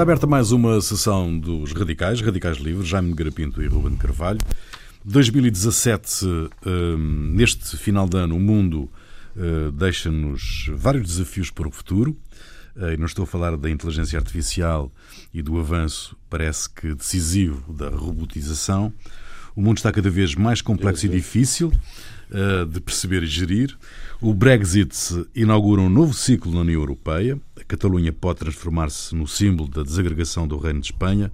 Está aberta mais uma sessão dos Radicais, Radicais Livres, Jaime Garapinto e Ruben Carvalho. 2017, hum, neste final de ano, o mundo hum, deixa-nos vários desafios para o futuro. Hum, e não estou a falar da inteligência artificial e do avanço, parece que decisivo, da robotização. O mundo está cada vez mais complexo e difícil de perceber e gerir. O Brexit inaugura um novo ciclo na União Europeia. A Catalunha pode transformar-se no símbolo da desagregação do Reino de Espanha,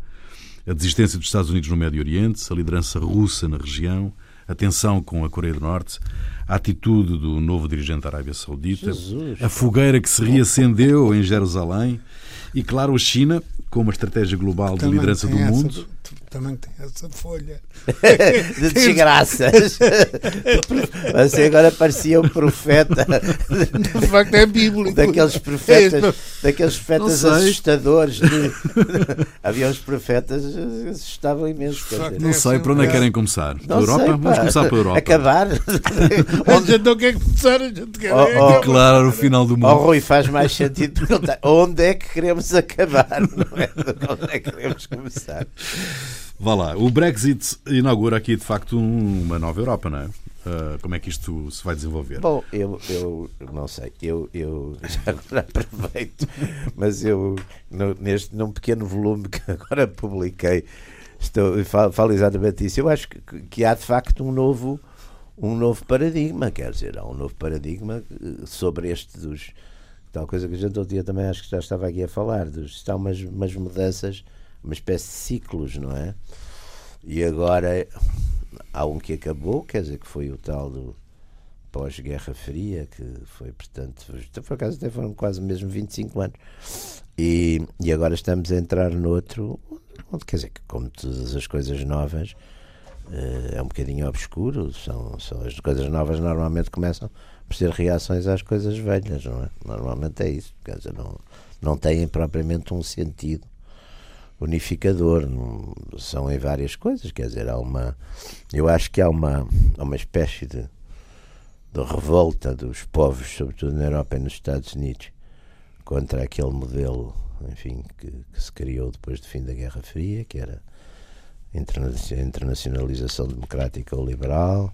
a desistência dos Estados Unidos no Médio Oriente, a liderança russa na região, a tensão com a Coreia do Norte, a atitude do novo dirigente da Arábia Saudita, Jesus. a fogueira que se reacendeu em Jerusalém e, claro, a China, com uma estratégia global de liderança do mundo também tem essa folha. de desgraças. Você agora parecia um profeta. De facto é bíblico. Daqueles profetas, daqueles profetas assustadores. De... Havia uns profetas que assustavam imenso. Não sei para onde é que querem começar. Pela Europa? Sei, Vamos começar pela Europa. Acabar. a gente não quer começar, a gente quer. Oh, oh, declarar o final do mundo. Oh, Rui, faz mais sentido perguntar onde é que queremos acabar, não é? Onde é que queremos começar? Vá lá, o Brexit inaugura aqui de facto uma nova Europa, não é? Uh, como é que isto se vai desenvolver? Bom, eu, eu não sei, eu, eu já aproveito, mas eu, no, neste num pequeno volume que agora publiquei, estou, falo, falo exatamente isso. Eu acho que, que há de facto um novo, um novo paradigma, quer dizer, há um novo paradigma eh, sobre este dos. Tal coisa que a gente outro dia também acho que já estava aqui a falar, dos, está umas, umas mudanças uma espécie de ciclos, não é? E agora há um que acabou, quer dizer, que foi o tal do pós-Guerra Fria, que foi, portanto, por acaso até foram quase mesmo 25 anos. E, e agora estamos a entrar noutro, onde quer dizer que, como todas as coisas novas, eh, é um bocadinho obscuro. São, são as coisas novas normalmente começam por ser reações às coisas velhas, não é? Normalmente é isso. Quer dizer, não, não têm propriamente um sentido unificador, são em várias coisas, quer dizer, há uma, eu acho que há uma, uma espécie de, de revolta dos povos, sobretudo na Europa e nos Estados Unidos, contra aquele modelo, enfim, que, que se criou depois do fim da Guerra Fria, que era internacionalização democrática ou liberal,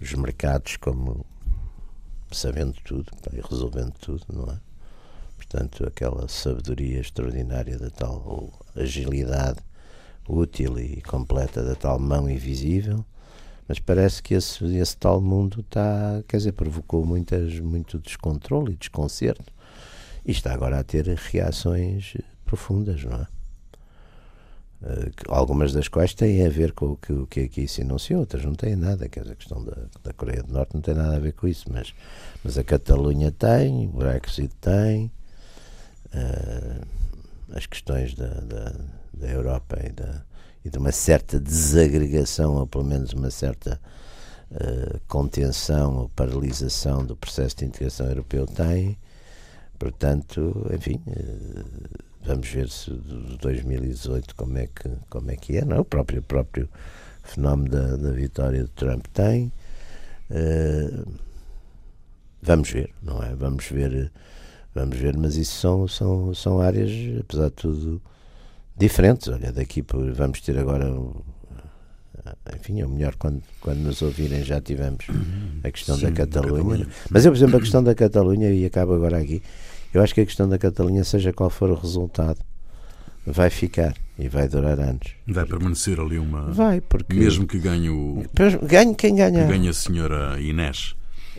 os mercados como sabendo tudo e resolvendo tudo, não é? Portanto, aquela sabedoria extraordinária da tal agilidade útil e completa da tal mão invisível, mas parece que esse, esse tal mundo está, quer dizer, provocou muitas, muito descontrole e desconcerto e está agora a ter reações profundas, não é? Uh, algumas das quais têm a ver com o que, o que aqui se enunciou, outras não têm nada, quer dizer, a questão da, da Coreia do Norte não tem nada a ver com isso, mas, mas a Catalunha tem, o Brexit tem, uh, as questões da, da, da Europa e, da, e de uma certa desagregação, ou pelo menos uma certa uh, contenção ou paralisação do processo de integração europeu tem. Portanto, enfim, uh, vamos ver se de 2018 como é que, como é, que é, não é? O próprio, próprio fenómeno da, da vitória de Trump tem. Uh, vamos ver, não é? Vamos ver Vamos ver, mas isso são, são, são áreas, apesar de tudo, diferentes. Olha, daqui vamos ter agora, enfim, é melhor quando, quando nos ouvirem já tivemos a questão Sim, da Catalunha. Catalunha. Mas eu, por exemplo, a questão da Catalunha, e acabo agora aqui, eu acho que a questão da Catalunha, seja qual for o resultado, vai ficar e vai durar anos. Vai permanecer ali uma. Vai, porque. Mesmo que ganhe o. Ganhe quem ganha. Que ganhe a senhora Inês.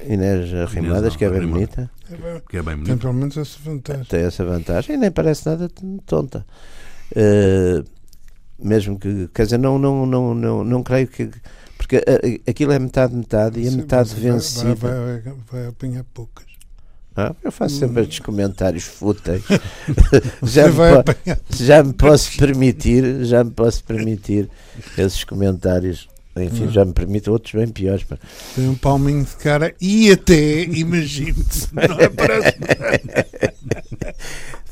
Inês Arrimadas, que é bem bonita. Que é bem bonita. Tem pelo menos essa vantagem. Tem essa vantagem e nem parece nada tonta. Uh, mesmo que, quer dizer, não, não, não, não, não creio que. Porque uh, aquilo é metade, metade e a metade vencida. Vai, vai, vai, vai apanhar poucas. Ah, eu faço sempre estes comentários fúteis. já, me já me posso permitir, já me posso permitir esses comentários enfim, já me permite outros bem piores. Tem um palminho de cara e até, imagino-te, não é? Parece.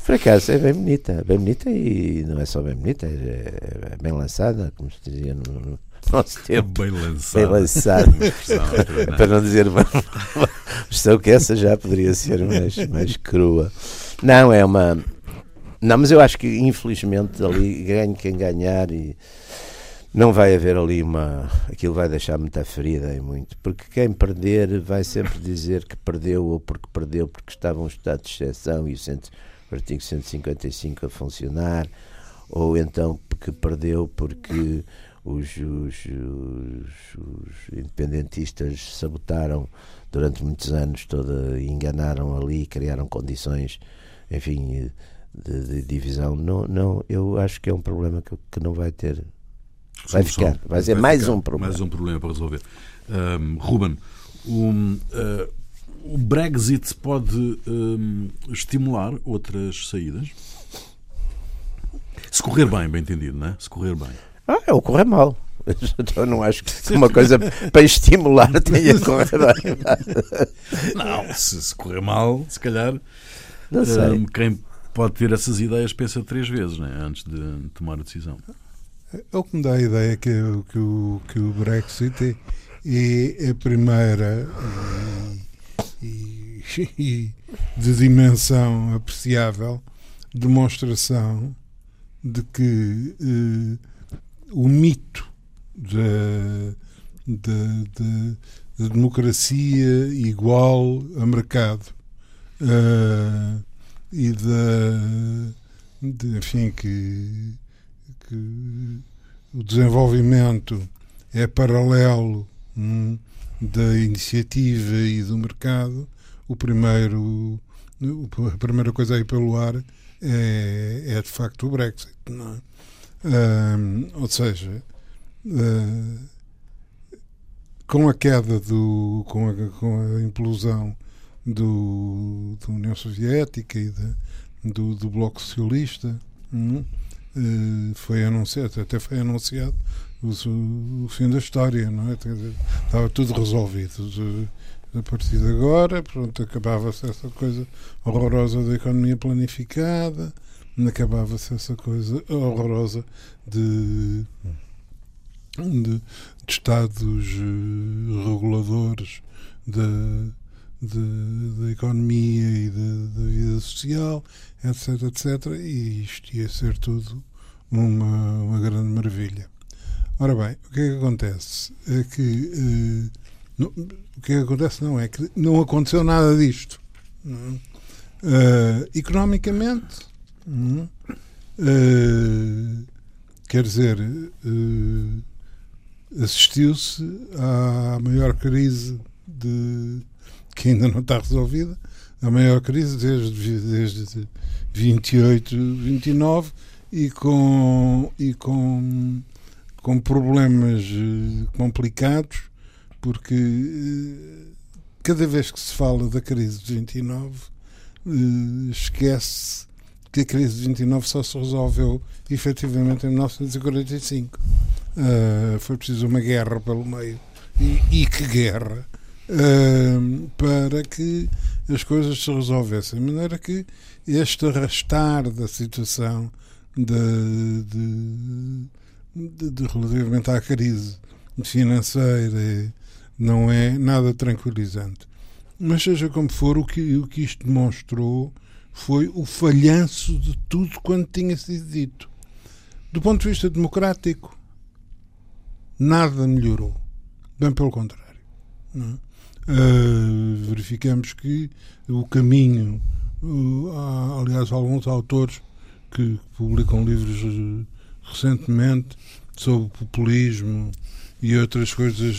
Por acaso é bem bonita, bem bonita e não é só bem bonita, é, é bem lançada, como se dizia no, no nosso tempo. Bem lançada. Bem lançada. Para não dizer uma questão que essa já poderia ser mais, mais crua. Não, é uma. Não, mas eu acho que infelizmente ali ganho quem ganhar e não vai haver ali uma. Aquilo vai deixar muita ferida e muito. Porque quem perder vai sempre dizer que perdeu ou porque perdeu porque estava um estado de exceção e o, cento, o artigo 155 a funcionar, ou então que perdeu porque os, os, os, os independentistas sabotaram durante muitos anos toda, enganaram ali, criaram condições, enfim, de, de divisão. Não, não, eu acho que é um problema que, que não vai ter Vai ficar, vai ser vai mais ficar, um problema. Mais um problema para resolver. Um, Ruben, um, uh, o Brexit pode um, estimular outras saídas? Se correr bem, bem entendido, não é? Se correr bem. Ah, é o correr mal. Eu não acho que uma coisa para estimular tenha correr bem. Não, se, se correr mal, se calhar um, quem pode ter essas ideias pensa três vezes né, antes de tomar a decisão. É o que me dá a ideia que, que, o, que o Brexit é, é a primeira e, e, de dimensão apreciável demonstração de que eh, o mito da, democracia igual a mercado uh, e da de, enfim que que o desenvolvimento é paralelo hum, da iniciativa e do mercado, o primeiro, a primeira coisa a ir pelo ar é, é de facto o Brexit. Não é? Hum, ou seja, uh, com a queda do. com a, com a implosão do, da União Soviética e da, do, do Bloco Socialista. Hum, foi anunciado, até foi anunciado o, o fim da história, não é? Estava tudo resolvido. A partir de agora, pronto, acabava-se essa coisa horrorosa da economia planificada, acabava-se essa coisa horrorosa de, de, de estados eh, reguladores da, da economia e da vida social, etc, etc. E isto ia ser tudo uma, uma grande maravilha. Ora bem, o que é que acontece? É que uh, não, o que é que acontece não é que não aconteceu nada disto. Uh, economicamente, uh, quer dizer, assistiu-se à maior crise de, que ainda não está resolvida, a maior crise desde, desde 28, 29 e com, e com, com problemas eh, complicados, porque eh, cada vez que se fala da crise de 29, eh, esquece que a crise de 29 só se resolveu efetivamente em 1945. foi preciso uma guerra pelo meio. E, e que guerra! Para que as coisas se resolvessem. De maneira que este arrastar da situação de, de, de, relativamente à crise financeira não é nada tranquilizante. Mas seja como for, o que, o que isto demonstrou foi o falhanço de tudo quanto tinha sido dito. Do ponto de vista democrático, nada melhorou. Bem pelo contrário. Não é? Uh, verificamos que o caminho, uh, há, aliás, alguns autores que publicam livros uh, recentemente sobre populismo e outras coisas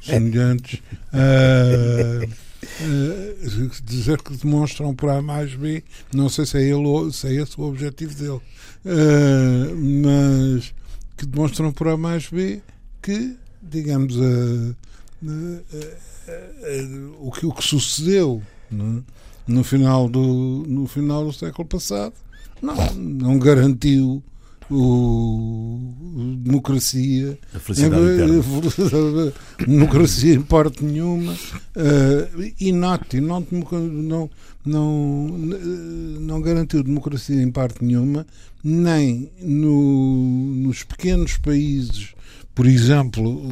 semelhantes, dizer que demonstram por A mais B, não sei se é, ele, se é esse o objetivo dele, mas que demonstram por A mais B que, digamos, a o, que, o que sucedeu é? no, final do, no final do século passado não, não garantiu o, democracia a felicidade democracia em parte nenhuma uh, note não, não, não, não garantiu democracia em parte nenhuma nem no, nos pequenos países por exemplo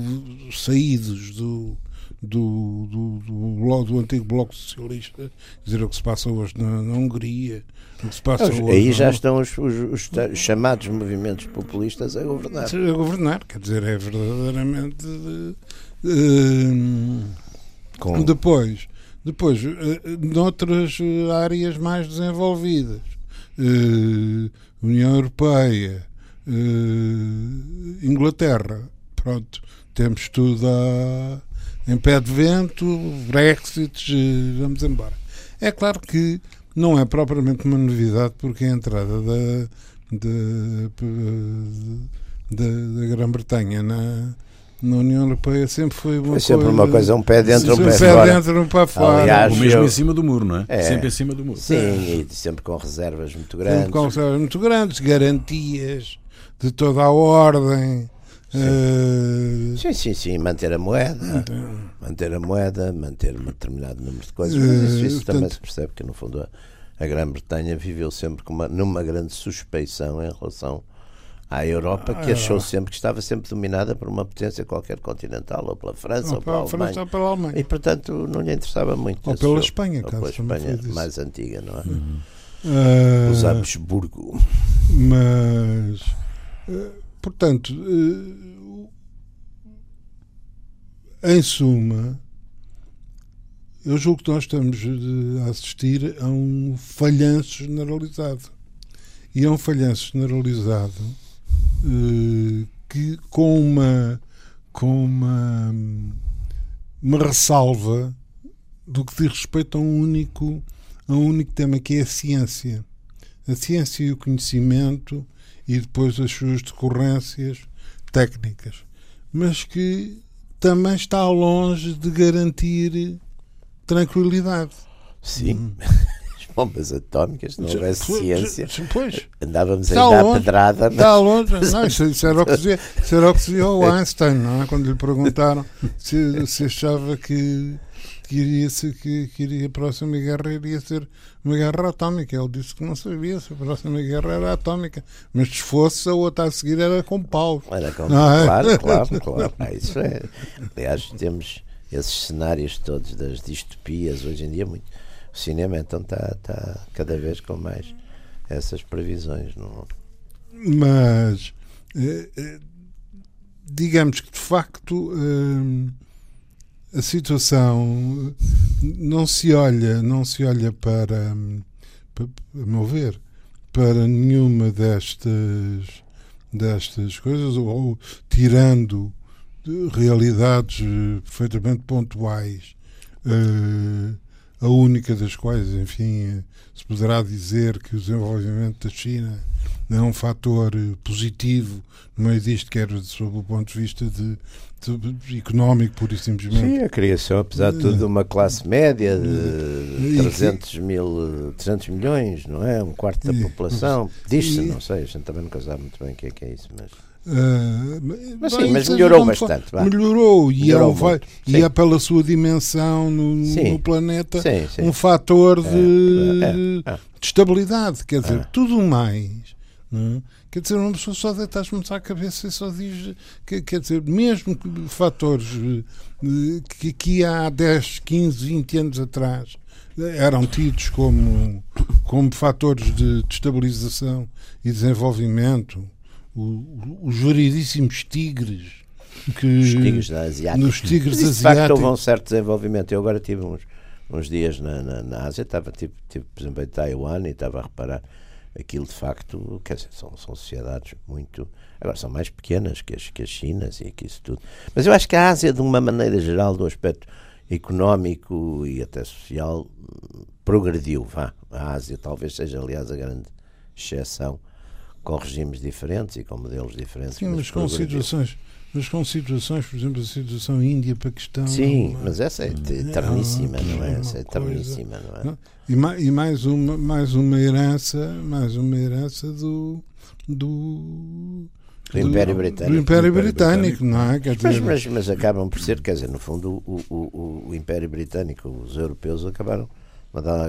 saídos do do, do, do, do, antigo Bloco Socialista, dizer o que se passa hoje na, na Hungria, o que se passa hoje. Aí já estão os, os, os, chamados movimentos populistas a governar. A governar, quer dizer, é verdadeiramente. Uh, Com... Depois, depois, uh, noutras áreas mais desenvolvidas, uh, União Europeia, Inglaterra, pronto, temos tudo a, em pé de vento, Brexit, vamos embora. É claro que não é propriamente uma novidade, porque a entrada da, da, da, da Grã-Bretanha na, na União Europeia sempre foi uma, foi sempre coisa, uma coisa, um pé dentro, um pé, um pé fora. dentro, um pé fora. Aliás, o mesmo eu... em cima do muro, não é? é? Sempre em cima do muro. Sim, é. e sempre com reservas muito grandes. Sempre com reservas muito grandes, garantias de toda a ordem. Sim. Uh... sim, sim, sim, manter a moeda, manter a moeda, manter um determinado número de coisas, mas isso, isso uh, também portanto... se percebe que no fundo a, a Grã-Bretanha viveu sempre uma, numa grande suspeição em relação à Europa, que achou sempre que estava sempre dominada por uma potência qualquer continental, ou pela França, ou, ou pela, Alemanha. França, ou pela Alemanha. E portanto não lhe interessava muito. Ou pela Espanha, ou pela Espanha mais antiga, não é? Uhum. Uh... Os Habsburgo. Mas portanto, eh, em suma, eu julgo que nós estamos a assistir a um falhanço generalizado. E é um falhanço generalizado eh, que, com uma, com uma, uma ressalva do que diz respeito a um único, a um único tema, que é a ciência. A ciência e o conhecimento e depois as suas decorrências técnicas, mas que também está longe de garantir tranquilidade. Sim. Hum. As bombas atómicas, não houvesse ciência, pois, andávamos a dar pedrada. Mas... Está longe. Não, isso, isso, era o que dizia, isso era o que dizia Einstein, não é? quando lhe perguntaram se, se achava que que iria, ser, que, que iria a próxima guerra iria ser uma guerra atómica. Ele disse que não sabia se a próxima guerra era atómica, mas se fosse a outra a seguir era com pau. Era com pau, é? claro, claro, claro. Ah, isso é. Aliás, temos esses cenários todos das distopias hoje em dia muito. O cinema então está tá cada vez com mais essas previsões. Não? Mas eh, eh, digamos que de facto. A situação não se olha, não se olha para, para a meu ver, para nenhuma destas destas coisas ou, ou tirando realidades eh, perfeitamente pontuais, uh, a única das quais, enfim, eh, se poderá dizer que o desenvolvimento da China é um fator positivo no meio disto, quer sob o ponto de vista de económico, pura e simplesmente. Sim, a criação, apesar de tudo, de uma classe média de 300, mil, 300 milhões, não é? Um quarto da população. Diz-se, não sei, a gente também nunca sabe muito bem o que é que é isso, mas. Uh, mas, sim, mas melhorou bastante. Melhorou, e, melhorou é, vai, e é pela sua dimensão no, no planeta sim, sim. um fator de, é, é, é. de estabilidade. Quer dizer, é. tudo mais. Não é? Quer dizer, uma pessoa só deita as mãos à cabeça e só diz. Que, quer dizer, mesmo fatores eh, que aqui há 10, 15, 20 anos atrás eram tidos como, como fatores de, de estabilização e desenvolvimento, os juridíssimos tigres. Que, os tigres asiáticos. Nos tigres Mas, de asiáticos. facto, houve um certo desenvolvimento. Eu agora tive uns, uns dias na, na, na Ásia, estava, tive, tive, por exemplo, em Taiwan e estava a reparar aquilo de facto, quer dizer, são, são sociedades muito. Agora são mais pequenas que as, que as Chinas e que isso tudo. Mas eu acho que a Ásia, de uma maneira geral, do aspecto económico e até social, progrediu. Vá. A Ásia talvez seja, aliás, a grande exceção, com regimes diferentes e com modelos diferentes. Sim, mas, mas com situações. Mas com situações, por exemplo, a situação Índia-Paquistão. Sim, mas essa é eterníssima, é, não é? Essa é eterníssima, não é? Não? E, mais, e mais uma mais uma herança mais uma herança do do do Império Britânico. Do Império Britânico, não é? Quer dizer... mas, mas, mas, acabam por ser, quer dizer, no fundo, o, o, o Império Britânico, os europeus acabaram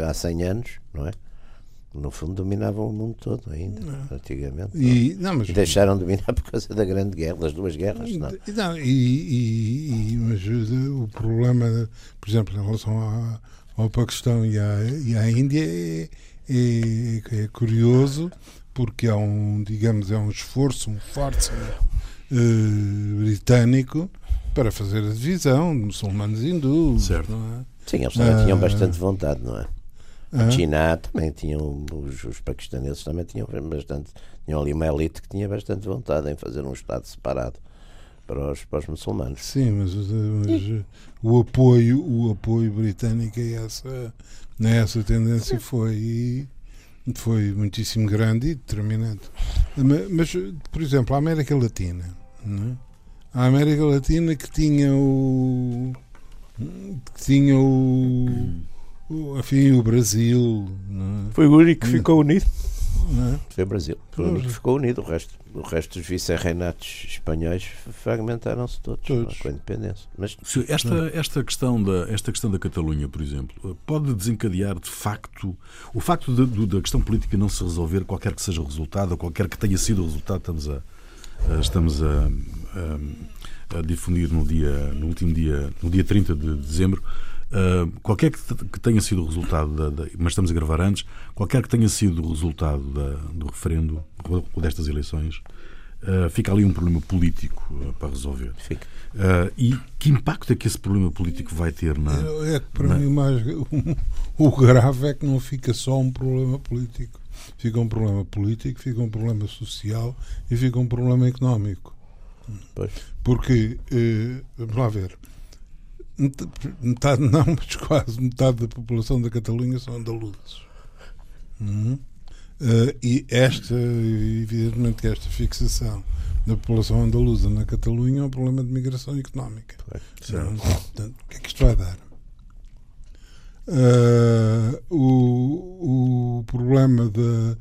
há 100 anos, não é? No fundo dominavam o mundo todo ainda, não. antigamente. E, não, mas, e deixaram de dominar por causa da grande guerra, das duas guerras. Não. não e, e, mas eh, o problema, por exemplo, em relação à, ao Paquistão e à, e à Índia é, é, é curioso porque há um, digamos, é um esforço, um forte uh, britânico para fazer a divisão de muçulmanos e hindus. Certo. Não é? Sim, eles também Ah. tinham bastante vontade, não é? A Ah. China também tinham, os, os paquistaneses também tinham bastante, tinham ali uma elite que tinha bastante vontade em fazer um Estado separado para os, para os muçulmanos. Sim, mas, mas, o apoio, o apoio britânico a essa, a essa tendência foi foi muitíssimo grande e determinante. Ma- Mas, por exemplo, a América Latina, não é? a América Latina que tinha o que tinha o enfim, o Brasil, não é? Foi o único que ficou unido. Não é? Foi o Brasil. Foi o único que ficou unido. O resto, o resto dos vice-reinatos espanhóis fragmentaram-se todos, Todos. com a independência. Mas Esta, esta, questão da, esta questão da Catalunha, por exemplo, pode desencadear de facto o facto de- do- da questão política não se resolver, qualquer que seja o resultado, ou qualquer que tenha sido o resultado, estamos a, a- estamos a, a- a difundir no, dia, no último dia, no dia 30 de dezembro. Ah, qualquer que, te- que tenha sido o resultado, da, da- mas estamos a gravar antes, qualquer que tenha sido o resultado da- do referendo ou destas eleições, ah, fica ali um problema político ah, para resolver. fica. E que impacto é que esse problema político vai ter na. É que para é? mim o mais o grave é que não fica só um problema político. Fica um problema político, fica um problema social e fica um problema económico. Pois. Porque, eh, vamos lá ver, metade não, mas quase metade da população da Catalunha são andaluzes. Uhum. Eh, e esta, evidentemente que esta fixação da população andaluza na Catalunha é um problema de migração económica. Certo. Portanto, o que é que isto vai dar? Ah, o, o problema da,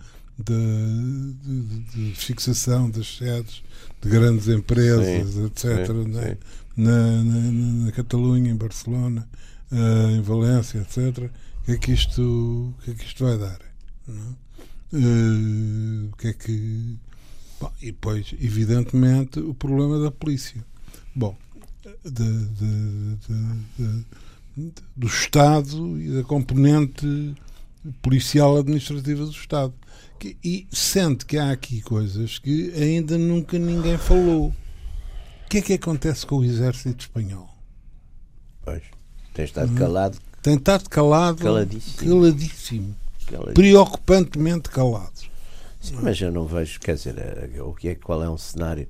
fixação das sedes de grandes empresas, Sim, etc., sim, né? sim. Na, na, na- Catalunha, em Barcelona, ah, em Valência, etc., o que é que isto, que é que isto vai dar? Ah, o que é que. Bom, e depois, evidentemente, o problema da polícia. Bom, de- de- de- do Estado e da componente policial administrativa do Estado. Que- e sente que há aqui coisas que ainda nunca ninguém falou. O que é que acontece com o exército espanhol? Pois. Tem estado calado. Tem estado calado, Caladíssimo. caladíssimo, calado. preocupantemente calado. Sim, mas eu não vejo, quer dizer, eh, o que é, qual é um cenário?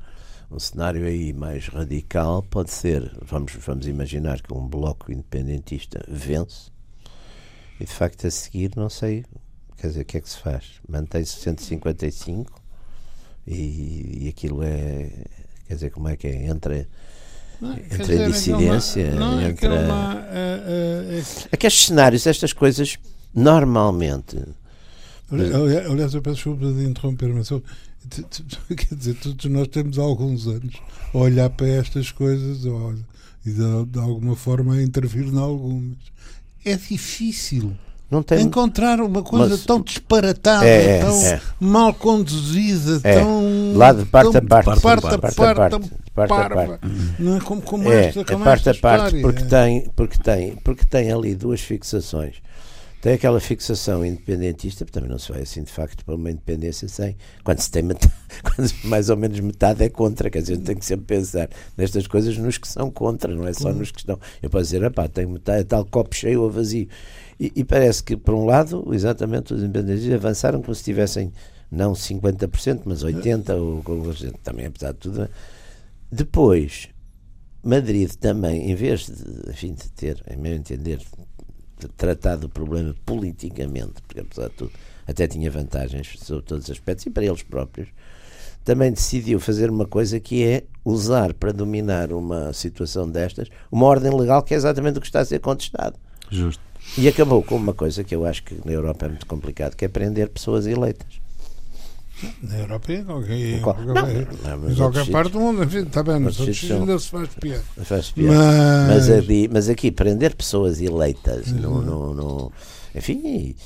Um cenário aí mais radical pode ser, vamos, vamos imaginar que um bloco independentista vence e de facto a seguir não sei, quer dizer, o que é que se faz? Mantém-se 155 e, e aquilo é, quer dizer, como é que é? Entre, Não, Entre dizer, a dissidência, aquele uma- não, entre aquele a- uma, eh, eh, é- Aqueles cenários, estas coisas, normalmente, ali- Aliás, eu peço desculpa de interromper, mas eu, quer dizer, todos nós temos alguns anos a olhar para estas coisas ó, e de, de alguma forma a intervir em algumas. É difícil não tem. encontrar uma coisa Mas- tão disparatada, É, é, tão é. mal conduzida, É. tão. Lá de parte tão a parte, parte, parte a a parte, parte, tão parte a parva. parte. Não é como, como É, esta, é como parte esta a parte porque é. tem, porque, tem, porque tem ali duas fixações. Tem aquela fixação independentista, porque também não se vai assim de facto para uma independência sem. Quando se tem metade, quando mais ou menos metade é contra, quer dizer, a gente tem que sempre pensar nestas coisas nos que são contra, não é só nos que estão. Eu posso dizer, pá, tem metade, é tal copo cheio ou vazio. E, e parece que, por um lado, exatamente os independentistas avançaram como se tivessem não 50%, mas 80%, ou, ou, também apesar de tudo. Depois, Madrid também, em vez de, enfim, de ter, em meu entender, de tratado o problema politicamente, porque apesar de tudo até tinha vantagens sobre todos os aspectos e para eles próprios, também decidiu fazer uma coisa que é usar para dominar uma situação destas uma ordem legal que é exatamente o que está a ser contestado. Justo. E acabou com uma coisa que eu acho que na Europa é muito complicado, que é prender pessoas eleitas. Na Europa e em qualquer, não, não, mas em qualquer parte do mundo, enfim, está bem, nos outros sítios ainda se faz pior. Faz pior. Mas, Mas, ali, mas aqui, prender pessoas eleitas, no, no, no- enfim, e,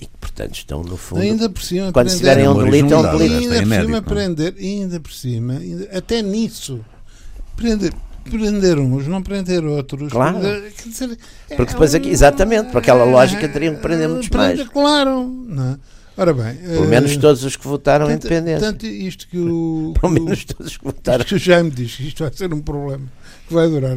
e que portanto estão no fundo. ainda por cima, quando se tiverem um delito, é um delito. ainda por cima é? prender, ainda por cima, ainda- até nisso, prender, prender uns, não prender outros. Claro. Dizer, Porque depois aqui- exatamente, por aquela lógica, teriam que prender muitos prender, mais. Claro. Não é? Ora bem. Pelo eh, menos todos os que votaram tanto, independência. tanto isto que o. Pelo menos todos os que votaram. isto que o Jaime diz que isto vai ser um problema que vai durar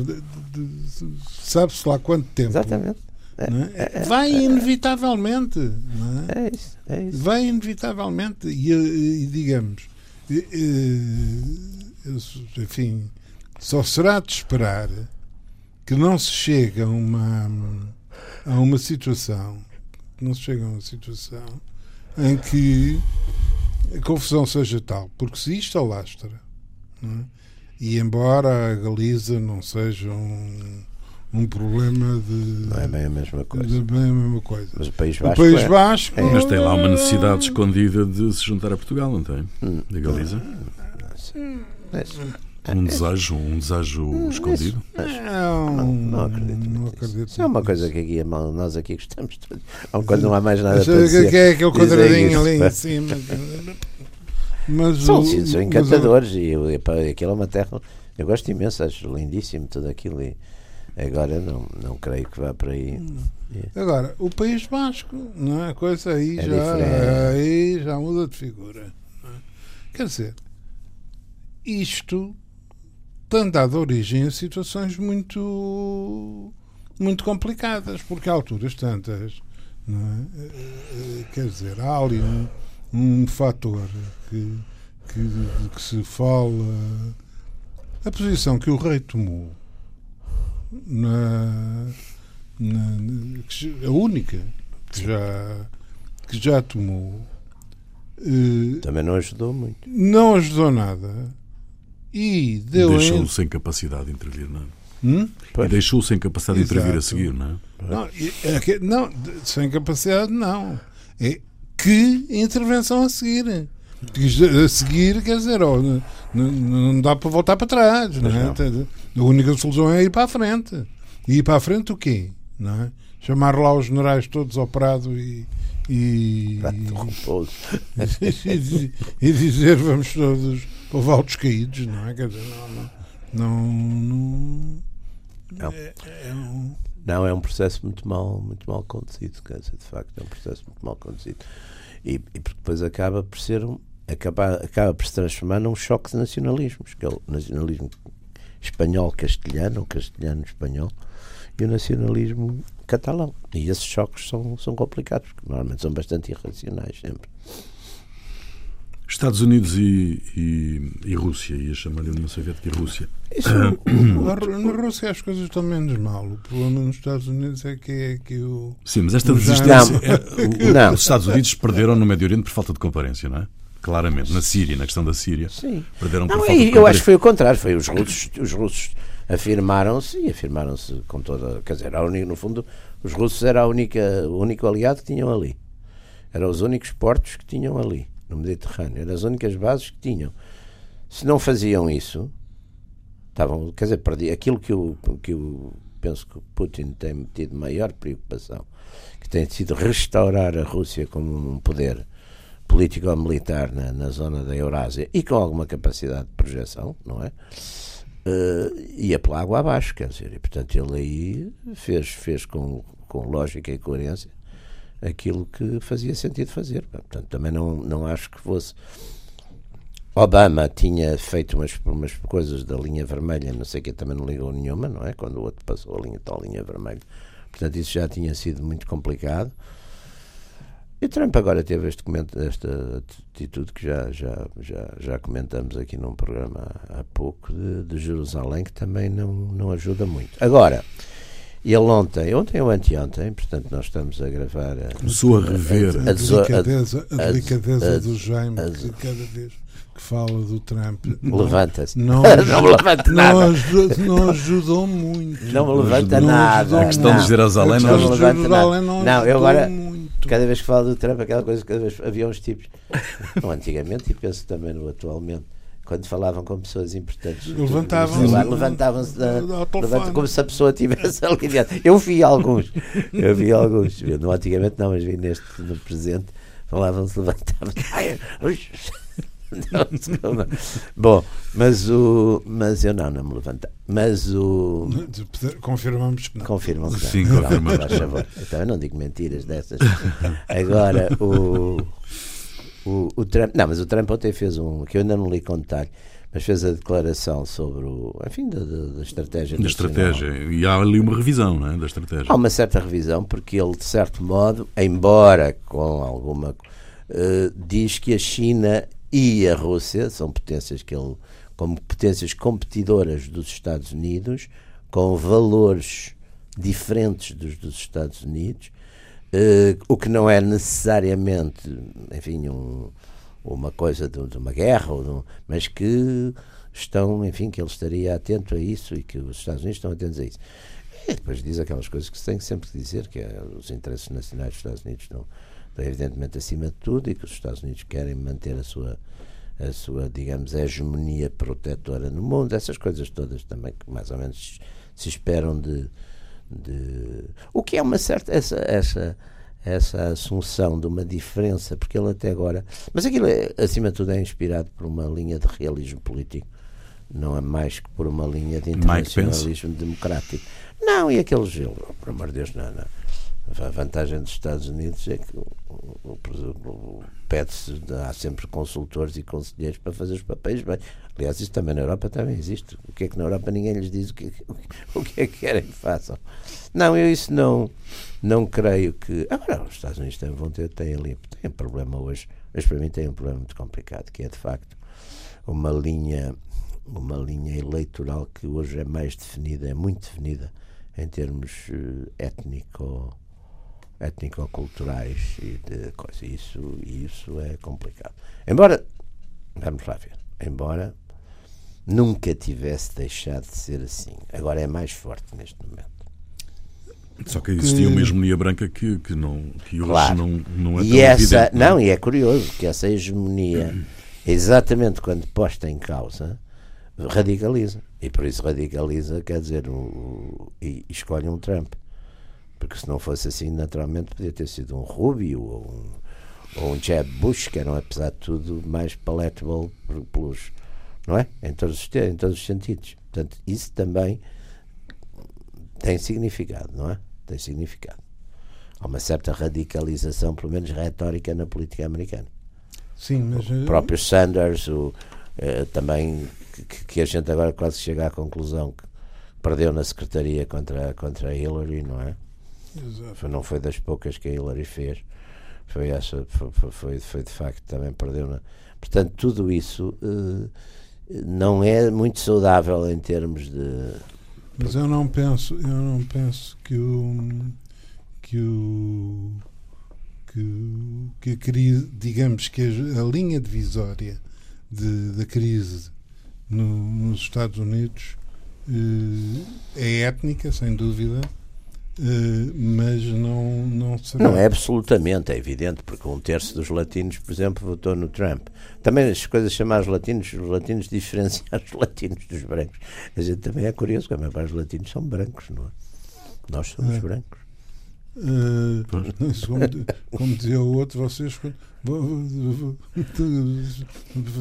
sabe-se lá quanto tempo. Exatamente. é? Vai inevitavelmente. Não é? É isso. É isso. Vai inevitavelmente. E, e, digamos, e, e, enfim, só será de esperar que não se chegue a uma, a uma situação, não se chegue a uma situação em que a confusão seja tal, porque se isto alastra, não é? e embora a Galiza não seja um, um problema de, Não é bem a mesma coisa. de bem a mesma coisa. Mas o País O Vasco. País é. Vasco. Mas tem lá uma necessidade escondida de se juntar a Portugal, não tem? Hum. Da Galiza. É isso. Um desejo, um desejo escondido. Não, Não, não acredito. Não acredito. Isso é uma coisa que aqui, nós aqui gostamos todos. Quando não há mais nada para que, dizer. que é aquele quadradinho isso, ali em cima. Mas São, o- sim, são mas encantadores e eu, epá, aquilo é uma terra. Eu gosto imenso, acho lindíssimo tudo aquilo. E agora não, não creio que vá por aí. o- Agora, o País Basco, não é? A coisa aí, É já, diferente. aí já muda de figura. é? Quer dizer, isto tem dado origem a situações muito, muito complicadas, porque há alturas tantas, é? Eh, eh, Quer dizer, há ali um, um fator que, que, de que se fala. A posição que o rei tomou na, na- a única que já, que já tomou eh, Também não ajudou muito. não ajudou nada e deu Deixou-o em- sem capacidade de intervir, não é? Hum? E deixou-o sem capacidade de intervir a Exato. seguir, não é? Não, e- é que- não, sem capacidade, não. É que intervenção a seguir. A seguir, quer dizer, ó, não, não- não dá para voltar para trás. Não é? A única solução é ir para a frente. E ir para a frente o quê? Não é? Chamar lá os generais todos ao Prado e. E, repouso. e, e dizer vamos todos levar os caídos, não é? Quer dizer, não. Não. não, Não. É, é um, Não, é um processo muito mal, muito mal conduzido, quer dizer, de facto, é um processo muito mal conduzido. E, e porque depois acaba por ser um, acaba, acaba por se transformar num choque de nacionalismos, que é o nacionalismo espanhol-castelhano, ou castelhano-espanhol, e o nacionalismo catalão. E esses choques são, são complicados, porque normalmente são bastante irracionais sempre. Estados Unidos e, e, e Rússia, ia chamar-lhe União Soviética e Rússia. Isso, Na Rússia as coisas estão menos mal. O problema nos Estados Unidos é que é que o. Sim, mas esta Não. desistência. é, o- Não. Os Estados Unidos perderam no Médio Oriente por falta de comparência, não é? Claramente. Na Síria, na questão da Síria. sim. Perderam por Não, falta de e eu acho que comparência. foi o contrário. Foi os russos, os russos afirmaram-se e afirmaram-se com toda. Quer dizer, a única, no fundo, os russos era a única, o único aliado que tinham ali. Eram os únicos portos que tinham ali, no Mediterrâneo. Eram as únicas bases que tinham. Se não faziam isso, estavam. Quer dizer, perdi, aquilo que eu, que eu penso que Putin tem tido maior preocupação, que tem sido restaurar a Rússia como um poder político ou militar na, na zona da Eurásia e com alguma capacidade de projeção, não é? Eh, ia pela água abaixo, quer dizer, e portanto ele aí fez, fez com, com lógica e coerência aquilo que fazia sentido fazer. Portanto, também não, não acho que fosse. Obama tinha feito umas, umas coisas da linha vermelha, não sei que, também não ligou nenhuma, não é? Quando o outro passou a linha, tal linha vermelha. Portanto, isso já tinha sido muito complicado. E Trump agora teve este comento, esta atitude que já, já, já, já comentamos aqui num programa há pouco de, de Jerusalém, que também não, não ajuda muito. Agora, ele ontem, ontem ou anteontem, portanto nós estamos a gravar. a- Começou a rever. A A delicadeza, a a- delicadeza a- do Jaime, a- que cada vez que fala do Trump. Levanta-se. Não, Não me levanta não, nada. ajudou, não ajudou muito. Não me levanta Não nada. A questão de Jerusalém não não levanta nada. não Não, eu agora- muito. Cada vez que falo do Trump, aquela coisa, cada vez havia uns tipos, não antigamente e penso também no atualmente, quando falavam com pessoas importantes, Levantavam-se. levantavam-se como se a pessoa estivesse ali dentro. Eu vi alguns, eu vi alguns, eu, não antigamente não, mas vi neste no presente, falavam-se, levantavam-se. Ai, ux. Bom, mas o. Mas eu não, não me levantei. Mas o. Confirmamos que não. Confirmam que não. Sim, confirmamos. Faz favor. Então eu não digo mentiras dessas. Agora, o. O, o Trump, não, mas o Trump ontem fez um, que eu ainda não li com detalhe, mas fez a declaração sobre o, enfim, da, da, da estratégia. Da estratégia. E há ali uma revisão não é? da estratégia. Há uma certa revisão, porque ele, de certo modo, embora com alguma. Uh, diz que a China e a Rússia são potências que ele, como potências competidoras dos Estados Unidos, com valores diferentes dos dos Estados Unidos, Uh, o que não é necessariamente, enfim, um, uma coisa de, de, uma guerra, de mas que estão, enfim, que ele estaria atento a isso e que os Estados Unidos estão atentos a isso. E depois diz aquelas coisas que se tem sempre que dizer, que é, os interesses nacionais dos Estados Unidos estão, estão, evidentemente acima de tudo e que os Estados Unidos querem manter a sua, a sua, digamos, hegemonia protetora no mundo, essas coisas todas também que mais ou menos se esperam de de o que é uma certa essa essa essa assunção de uma diferença porque ele até agora mas aquilo é, acima de tudo é inspirado por uma linha de realismo político não é mais que por uma linha de internacionalismo democrático não e aquele gelo por amor de Deus não, não. A vantagem dos Estados Unidos é que pede-se, há sempre consultores e conselheiros para fazer os papéis bem. Aliás, isso também na Europa também existe. O que é que na Europa ninguém lhes diz o que, o que é que querem que façam? Não, eu isso não, não creio que. Agora, os Estados Unidos vão ter, têm ali, têm um problema hoje, mas para mim tem um problema muito complicado, que é de facto uma linha, uma linha eleitoral que hoje é mais definida, é muito definida em termos uh, étnico étnico-culturais e de coisa. Isso, isso é complicado. Embora, vamos lá ver, embora nunca tivesse deixado de ser assim. Agora é mais forte neste momento. Só que existia uma hegemonia branca que, que, não, que hoje claro. não, não é e tão essa, evidente. Não, e é curioso que essa hegemonia, exatamente quando posta em causa, radicaliza. E por isso radicaliza, quer dizer, o, o, e escolhe um Trump. Porque se não fosse assim, naturalmente podia ter sido um Rubio ou um, ou um Jeb Bush, que eram, apesar de tudo, mais palatable pelos. Não é? Em todos os, em todos os sentidos. Portanto, isso também tem significado, não é? Tem significado. Há uma certa radicalização, pelo menos retórica, na política americana. Sim, mas. O próprio Sanders, o, eh, também, que, que, a gente agora quase chega à conclusão que perdeu na secretaria contra, contra a Hillary, não é? Exato. Não foi das poucas que a Hillary fez. Foi, essa, foi, foi, foi de facto também perdeu. Na... Portanto, tudo isso uh, não é muito saudável em termos de. Mas eu não penso, eu não penso que o que o que, que a crise, digamos que a, a linha divisória de, da crise no, nos Estados Unidos uh, é étnica, sem dúvida, mas não, não será. Não é absolutamente, é evidente, porque um terço dos latinos, por exemplo, votou no Trump. Também as coisas chamadas latinos, os latinos diferenciar os latinos dos brancos. A gente também é curioso, porque a maior parte dos latinos são brancos, não é? Nós somos É. brancos. Uh, como, como dizia o outro, vocês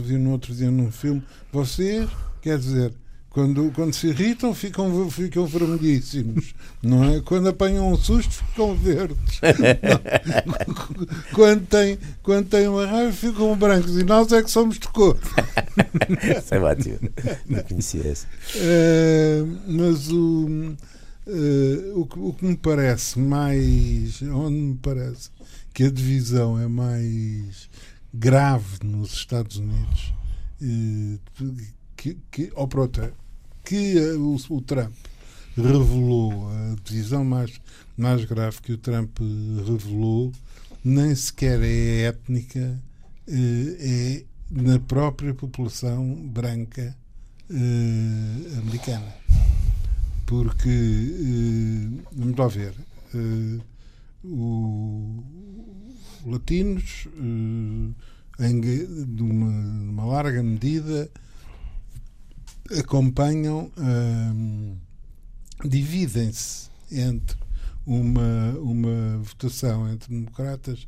vi no outro dia num filme, vocês, quer dizer, quando, quando se irritam ficam, ficam vermelhíssimos, não é? Quando apanham um susto ficam verdes. Não. Quando tem, quando tem uma raiva ficam brancos e nós é que somos de cor. Sei lá, tio. Não conhecia esse. Uh, mas o, uh, o, que, o que me parece mais. Onde me parece que a divisão é mais grave nos Estados Unidos. Uh, que, que, ou pronto, que o, o, Trump revelou, a divisão mais, mais grave que o Trump revelou, nem sequer é étnica, é na própria população branca eh, americana. Porque, eh, vamos lá ver, eh, o, latinos, eh, em uma, uma larga medida, acompanham, hum, dividem-se entre uma, uma votação entre democratas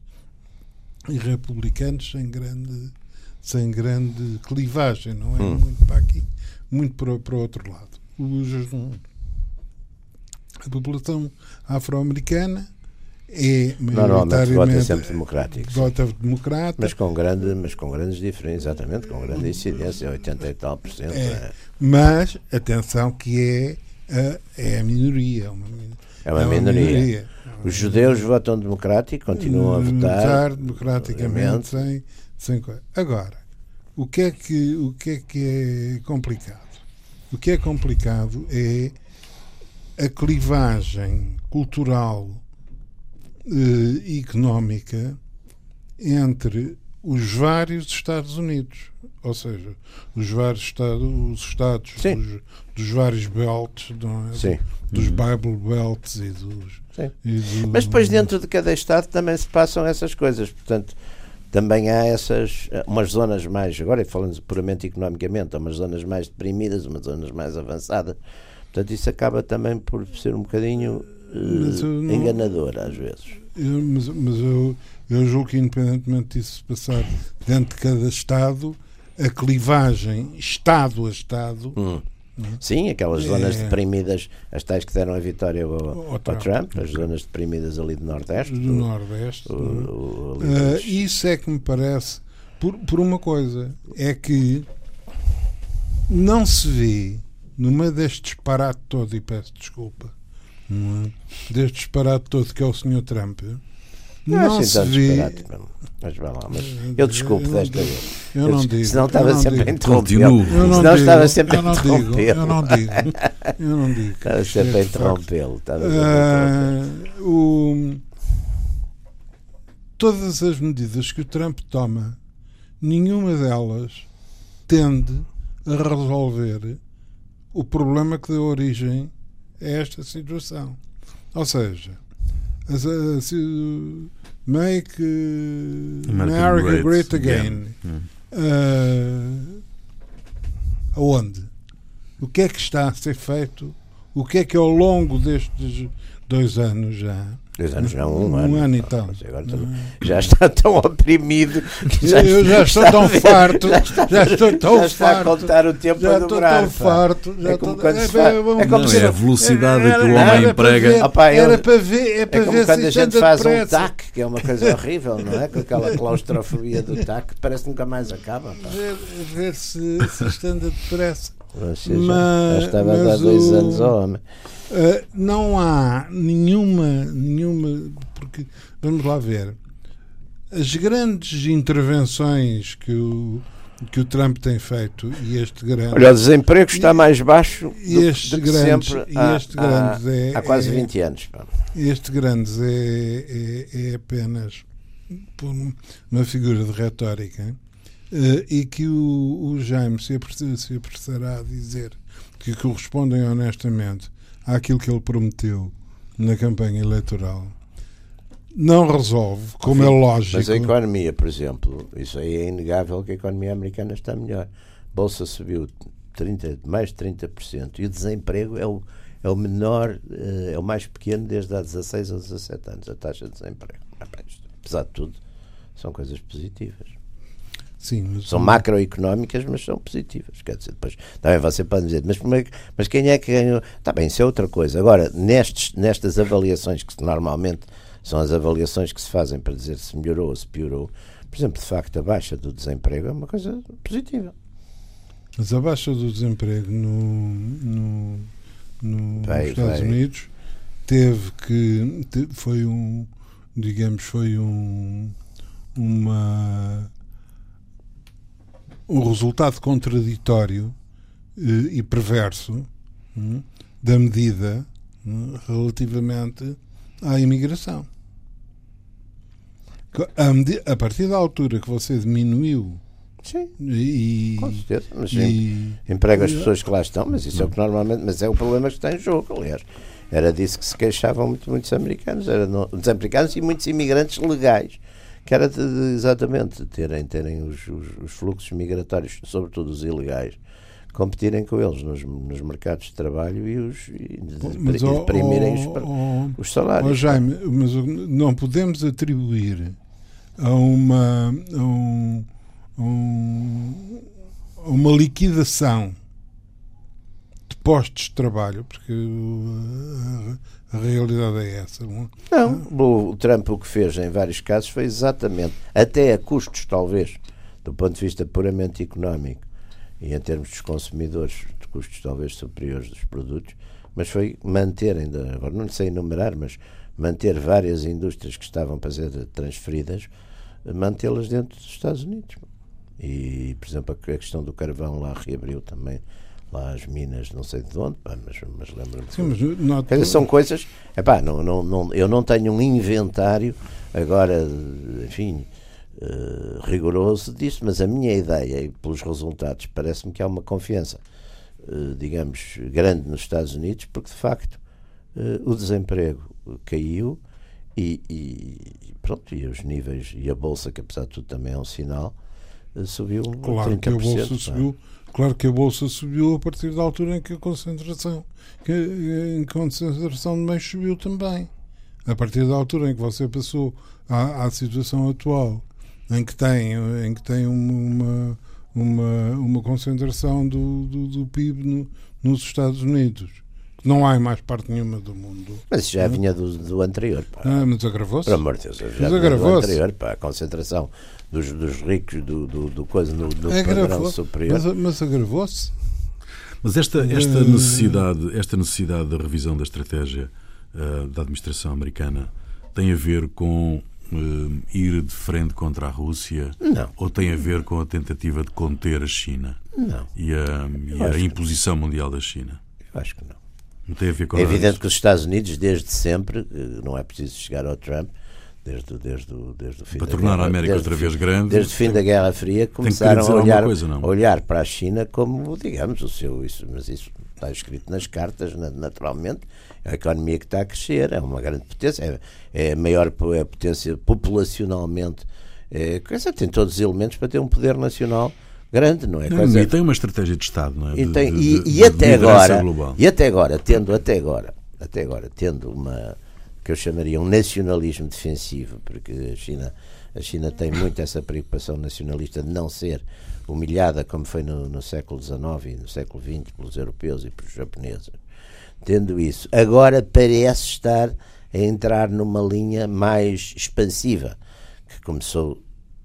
e republicanos em grande sem grande clivagem, não é? Hum. Muito para aqui, muito para, para o outro lado. Os, a população afro-americana é Normalmente vota sempre democrático. vota democrata, Mas com, grande, mas com grandes diferenças, exatamente, com grande incidência, 80 e tal por cento. É. É, mas atenção que é a, é a minoria. Uma, é uma minoria. É Os judeus votam democrático, continuam a Hum, votar. democraticamente sem, sem coisa. Agora, o que, é que, o que é que é complicado? O que é complicado é a clivagem cultural eh, económica entre os vários Estados Unidos. Ou seja, os vários estados, os estados dos, dos vários belts, é? Dos Bible belts e dos. E do- Mas depois dentro de cada estado também se passam essas coisas, portanto também há essas eh, umas zonas mais agora falando puramente economicamente, há umas zonas mais deprimidas, umas zonas mais avançadas. Portanto isso acaba também por ser um bocadinho não- enganador às vezes. Eu- mas mas eu, eu julgo que, independentemente disso se passar dentro de cada Estado, a clivagem Estado a Estado Hum. Sim, aquelas zonas É. deprimidas, as tais que deram a vitória ao, Ao Trump. Trump, as zonas deprimidas ali do Nordeste. do Nordeste. o- é? o- das- isso é que me parece, por, por uma coisa, é que não se vê, no meio deste disparate todo, e peço desculpa, não é? deste disparate todo que é o Sr. Trump, não é não assim se vê. não. mas vai lá, mas eu desculpo Eu não desta digo. vez. Eu não digo. Senão estava não sempre a interromper. Não Senão digo, estava sempre a eu não digo, interrompê-lo. eu não digo, eu não digo. Estava sempre é a facto- interrompê-lo. estava sempre a interromper. Ah, todas as medidas que o Trump toma, nenhuma delas tende a resolver o problema que deu origem a esta situação. Ou seja, as- a- se- make eh, American America Great great, again. Again. Ah, aonde? O que é que está a ser feito? O que é que ao longo destes dois anos já? Dois anos não, um, Um ano. ano e tal. mas agora também- já está tão oprimido que já eu já estou está tão a farto, já está, já estou tão já está a farto, contar o tempo já a estou dobrar. tão pá. farto. Já É como estou- quando se bem, faz- é como se- é a velocidade que o homem para emprega. Ah, Era para ver, é para É como quando se a gente faz um. TAC, que é uma coisa horrível, não é? Com aquela claustrofobia do TAC, parece que nunca mais acaba. Ver, se, se isto anda depressa. Você já, Mas- já estava a dar mas dois anos ao homem. Uh, não há nenhuma, nenhuma, porque vamos lá ver, as grandes intervenções que o, que o Trump tem feito e este grande, Olha, o desemprego está E- mais baixo do, e estes do que grandes, sempre e há, este há- é, há quase é- 20 anos. Pá. este grandes é, é, é apenas por uma figura de retórica eh, e que o, o Jaime se apressará a dizer que correspondem honestamente àquilo que ele prometeu na campanha eleitoral não resolve, como é lógico. Mas a economia, por exemplo, isso aí é inegável que a economia americana está melhor. A Bolsa subiu 30, mais de 30% e o desemprego é o, é o menor, eh, é o mais pequeno desde há 16 ou 17 anos, a taxa de desemprego. Apesar de tudo, são coisas positivas. Sim, São macroeconómicas, mas são positivas. Quer dizer, depois também você pode dizer, mas, é mas quem é que ganhou? Está bem, isso é outra coisa. Agora, nestes, nestas avaliações, que normalmente são as avaliações que se fazem para dizer se melhorou ou se piorou, por exemplo, de facto, a baixa do desemprego é uma coisa positiva. Mas a baixa do desemprego no, no, no- Vai, nos Estados vai. Unidos teve que te- foi um digamos foi um uma um resultado contraditório eh, e perverso hum, da medida hum, relativamente à imigração. A, partir da altura que você diminuiu Sim, e, com certeza. Mas e- emprega as pessoas que lá estão, mas isso é o que normalmente, mas é o problema que está em jogo, aliás. Era disso que se queixavam muito, muitos americanos, era no, dos americanos e muitos imigrantes legais, que era exatamente terem, terem os, os, os fluxos migratórios, sobretudo os ilegais, competirem com eles nos, nos mercados de trabalho e, os, e, Mas, e deprimirem os, ó, os ó, salários. Jaime, mas não podemos atribuir a uma, a um- um, uma liquidação postos de trabalho, porque a, a realidade é essa. Não, o, o Trump o que fez em vários casos foi exatamente, até a custos talvez, do ponto de vista puramente económico e em termos dos consumidores, de custos talvez superiores dos produtos, mas foi manter ainda, agora não sei enumerar, mas manter várias indústrias que estavam para ser transferidas, mantê-las dentro dos Estados Unidos. E, por exemplo, a questão do carvão lá reabriu também lá as minas, não sei de onde, pá, mas, mas lembro-me. Sim, mas não... dizer, são coisas. Epá, não, não, não, eu não tenho um inventário agora, enfim, uh, rigoroso disso, mas a minha ideia, e pelos resultados, parece-me que há uma confiança, uh, digamos, grande nos Estados Unidos, porque de facto uh, o desemprego caiu e, e, pronto, e os níveis, e a Bolsa, que apesar de tudo também é um sinal subiu claro 30%. Que a bolsa subiu, claro que a bolsa subiu a partir da altura em que a concentração, que a concentração de meios subiu também. A partir da altura em que você passou à, à situação atual, em que tem, em que tem uma, uma, uma concentração do, do, do PIB no, nos Estados Unidos não há em mais parte nenhuma do mundo. Mas isso já vinha do, do anterior. Pá. Ah, mas agravou-se. Pelo amor de Deus, já mas vinha do anterior. Pá. A concentração dos, dos ricos, do, do, do coisa no, no padrão superior. Mas, mas agravou-se. Mas esta, esta, eh, necessidade, esta necessidade da revisão da estratégia uh, da administração americana tem a ver com uh, ir de frente contra a Rússia? Não. Ou tem a ver com a tentativa de conter a China? Não. E a, e a imposição mundial da China? Eu acho que não. Não tem a ver com é evidente que os Estados Unidos, desde sempre, não é preciso chegar ao Trump, desde, desde, desde o fim para da tornar guerra, a América outra vez grande desde o fim da Guerra Fria começaram a olhar, coisa, olhar para a China como digamos o seu isso mas isso está escrito nas cartas naturalmente é a economia que está a crescer é uma grande potência é, é a maior é a potência populacionalmente é, coisa, tem todos os elementos para ter um poder nacional grande, não é? Coisa... E tem uma estratégia de Estado, não é? E, tem, de, de, e até agora, global. e até agora, tendo até agora, até agora, tendo uma que eu chamaria um nacionalismo defensivo, porque a China, a China tem muito essa preocupação nacionalista de não ser humilhada como foi no, no século XIX e no século XX pelos europeus e pelos japoneses. Tendo isso, agora parece estar a entrar numa linha mais expansiva, que começou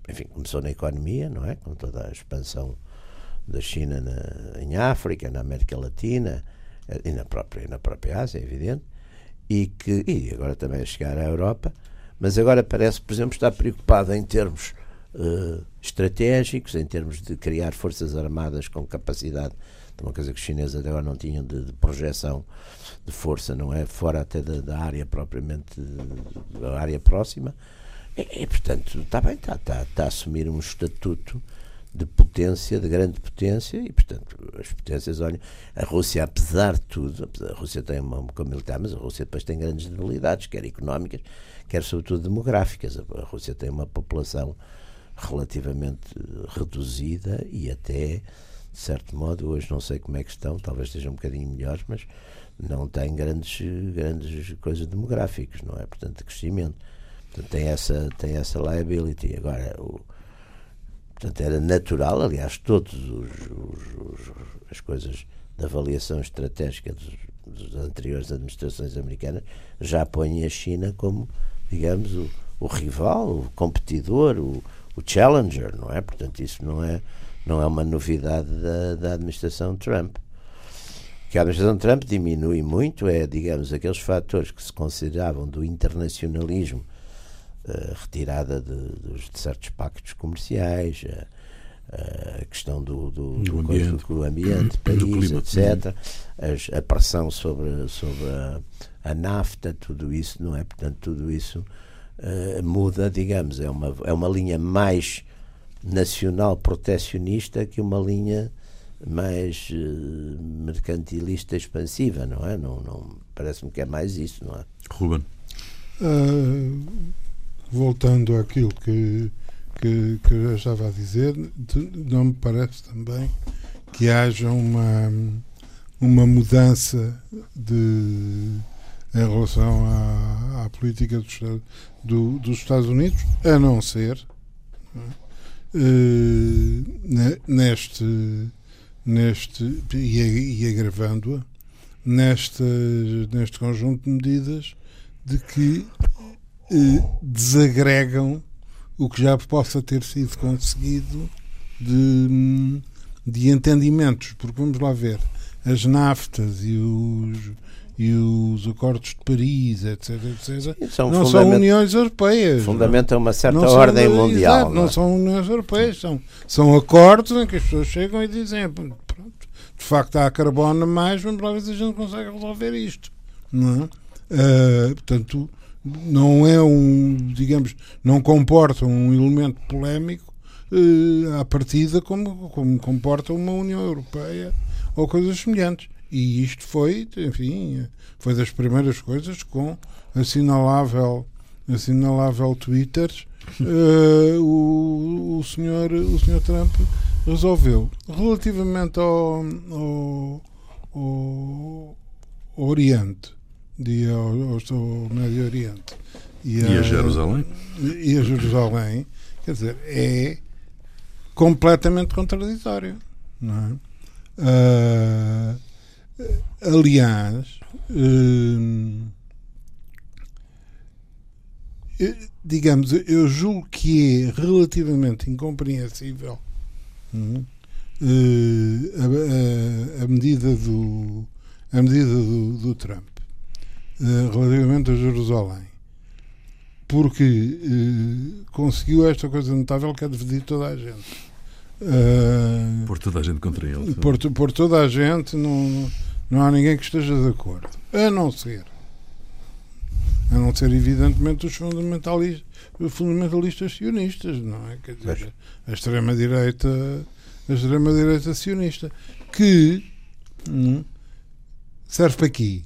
enfim, começou na economia, não é? Com toda a expansão da China na, em África, na América Latina eh, e na própria, na própria Ásia, é evidente, e que e agora também a chegar à Europa, mas agora parece, por exemplo, estar preocupada em termos uh, estratégicos, em termos de criar forças armadas com capacidade, de uma coisa que os chineses até agora não tinham de, de projeção de força, não é? Fora até da, da área propriamente, da área próxima, e, e, portanto, está bem, está, está, está a assumir um estatuto de potência, de grande potência, e portanto as potências, olhem, a Rússia, apesar de tudo, a Rússia tem uma boca militar, mas a Rússia depois tem grandes debilidades, quer económicas, quer sobretudo demográficas. A Rússia tem uma população relativamente reduzida e até, de certo modo, hoje não sei como é que estão, talvez estejam um bocadinho melhores, mas não tem grandes, grandes coisas demográficas, não é? Portanto, de crescimento. Portanto, tem essa, tem essa liability. Agora, o, portanto, era natural, aliás, todas as coisas da avaliação estratégica dos, dos, anteriores administrações americanas já põem a China como, digamos, o, o rival, o competidor, o, o, challenger, não é? Portanto, isso não é, não é uma novidade da, da administração Trump. Que a administração Trump diminui muito é, digamos, aqueles fatores que se consideravam do internacionalismo retirada de, de, de, certos pactos comerciais, a, a questão do, do, do, ambiente, do ambiente país, clima, etc., As, a pressão sobre, sobre a, a, nafta, tudo isso, não é? Portanto, tudo isso uh, muda, digamos, é uma, é uma linha mais nacional protecionista que uma linha mais uh, mercantilista expansiva, não é? Não, não, Parece-me que é mais isso, não é? Ruben. Uh, voltando àquilo que, que, que eu estava a dizer, não me parece também que haja uma, uma mudança de, em relação à, à política dos, do, dos Estados Unidos, a não ser neste, neste e, agravando-a neste, neste conjunto de medidas de que desagregam o que já possa ter sido conseguido de, de entendimentos, porque vamos lá ver, as naftas e os, e os acordos de Paris, etc, etc são não são Uniões Europeias. Fundamentam uma certa ordem são, mundial. Exato, não, é? são Uniões Europeias, são, são acordos em que as pessoas chegam e dizem pronto, de facto há carbono mais, vamos lá ver se a gente consegue resolver isto. Não é? Uh, portanto, não é um, digamos, não comporta um elemento polémico uh, à partida como, como comporta uma União Europeia ou coisas semelhantes. E isto foi, enfim, foi das primeiras coisas com assinalável, assinalável Twitter uh, o, o, senhor, o senhor Trump resolveu. Relativamente ao, ao, ao Oriente, de, ao, ao Médio Oriente e a, e a Jerusalém, e a Jerusalém, quer dizer, é completamente contraditório. Não é? Uh, aliás, uh, digamos, eu julgo que é relativamente incompreensível uh, a, a, a, medida do a medida do, do Trump relativamente a Jerusalém porque conseguiu esta coisa notável que é dividir toda a gente Uh, por toda a gente contra ele. Por, por toda a gente, não, não há ninguém que esteja de acordo. A não ser. A não ser, evidentemente, os fundamentalistas, os fundamentalistas sionistas, não é? Quer dizer, a extrema-direita a extrema-direita sionista, que hum, serve para aqui.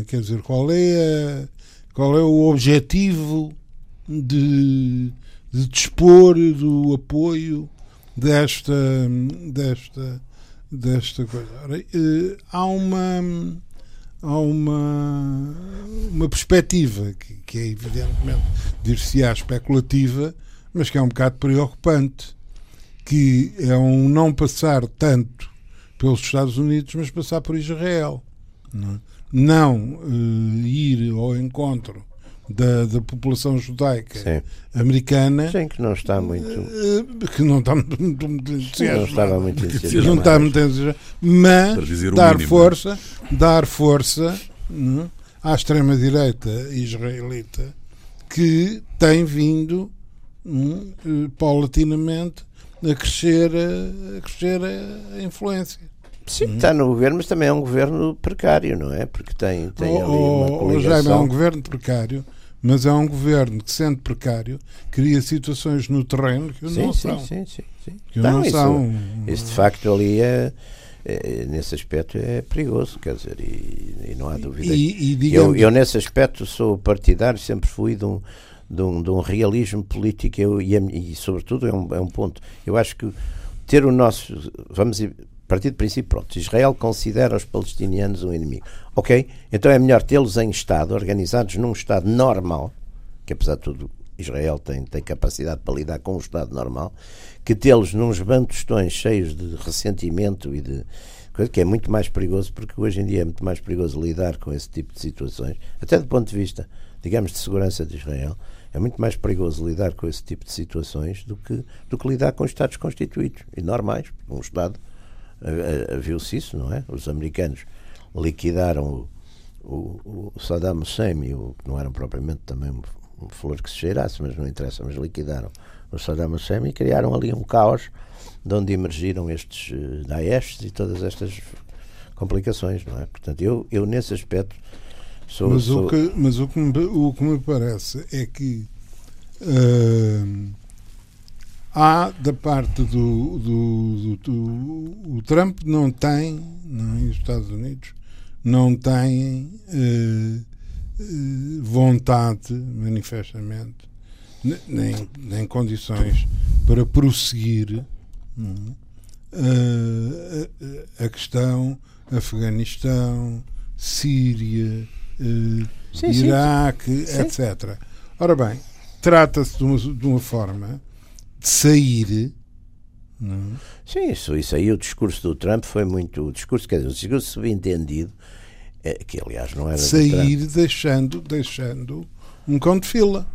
É? Quer dizer, qual é, a, qual é o objetivo de, de dispor do apoio desta, desta, desta coisa. Ora, eh, há uma há uma, uma perspectiva que, que é evidentemente dir-se-á especulativa, mas que é um bocado preocupante, que é um não passar tanto pelos Estados Unidos, mas passar por Israel. É? Não uh, ir ao encontro da, da população judaica Sim. americana. Sim, que não está muito. Eh, que não está muito, muito Não estava muito entusiasmado. Não está muito entusiasmado. Mas dar mínimo, força, dar força não, é, à extrema-direita israelita que tem vindo não, é, paulatinamente a crescer, a crescer a influência. Sim, hum. está no governo, mas também é um governo precário, não é? Porque tem, tem ali uma coligação. Jaime, é um governo precário, mas é um governo que, sendo precário, cria situações no terreno que sim, não sim, são. Sim, sim, sim. Que não, isso, são. Isso de facto ali é, é, nesse aspecto é perigoso, quer dizer, e, e não há dúvida. E, e eu, eu, nesse aspecto, sou partidário, sempre fui de um, de um, de um realismo político eu, e, e, sobretudo, é um, é um ponto. Eu acho que ter o nosso. Vamos partir do princípio, pronto, Israel considera os palestinianos um inimigo. Ok, então é melhor tê-los em Estado, organizados num Estado normal, que apesar de tudo Israel tem, tem capacidade para lidar com um Estado normal, que tê-los nos bantustões cheios de ressentimento e de coisa que é muito mais perigoso, porque hoje em dia é muito mais perigoso lidar com esse tipo de situações, até do ponto de vista, digamos, de segurança de Israel, é muito mais perigoso lidar com esse tipo de situações do que, do que lidar com Estados constituídos e normais. Um Estado viu-se isso, não é? Os americanos liquidaram o, o, o Saddam Hussein, o, que não eram propriamente também um, um flor que se cheirasse, mas não interessa, mas liquidaram o Saddam Hussein e criaram ali um caos de onde emergiram estes uh, Daesh e todas estas complicações, não é? Portanto, eu, eu nesse aspecto sou. Mas, sou... O, que, mas o, que me, o que me parece é que. Uh, há da parte do, do, do, do o Trump não tem não, é, os Estados Unidos não tem eh, eh, vontade manifestamente nem, nem condições para prosseguir não, é, a, a, questão Afeganistão Síria eh, sim, Iraque sim, etc ora bem trata-se de uma, de uma forma sair. Não? é? Sim, isso, isso aí, o discurso do Trump foi muito. O discurso, quer dizer, o discurso subentendido, é, que aliás não era. sair Trump. deixando, deixando um cão de fila.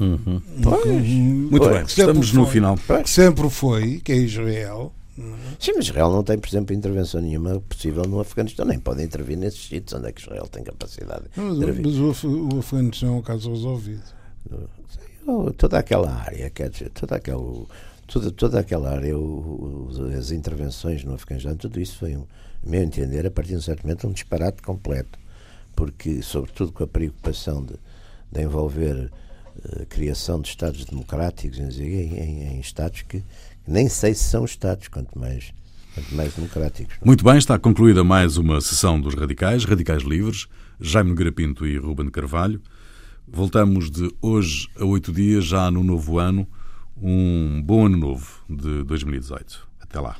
Uhum. Pois. Muito Pois. bem, estamos no foi. final. Que sempre foi, que é Israel. Sim, mas Israel não tem, por exemplo, intervenção nenhuma possível no Afeganistão, nem pode intervir nesses sítios onde é que Israel tem capacidade de Mas, mas o, Af- o Afeganistão é um caso resolvido. Toda aquela área, quer dizer, toda aquela, toda, toda aquela área, o- as intervenções no Afeganistão, tudo isso foi, a meu entender, a partir de um certo momento, um disparate completo. Porque, sobretudo com a preocupação de, de envolver eh, a criação de Estados democráticos em, em, em Estados que, nem sei se são Estados, quanto mais, mais democráticos. não é? Muito bem, está concluída mais uma sessão dos Radicais, Radicais Livres, Jaime Nogueira Pinto e Ruben Carvalho. Voltamos de hoje a oito dias, já no novo ano. Um bom ano novo de 2018. Até lá.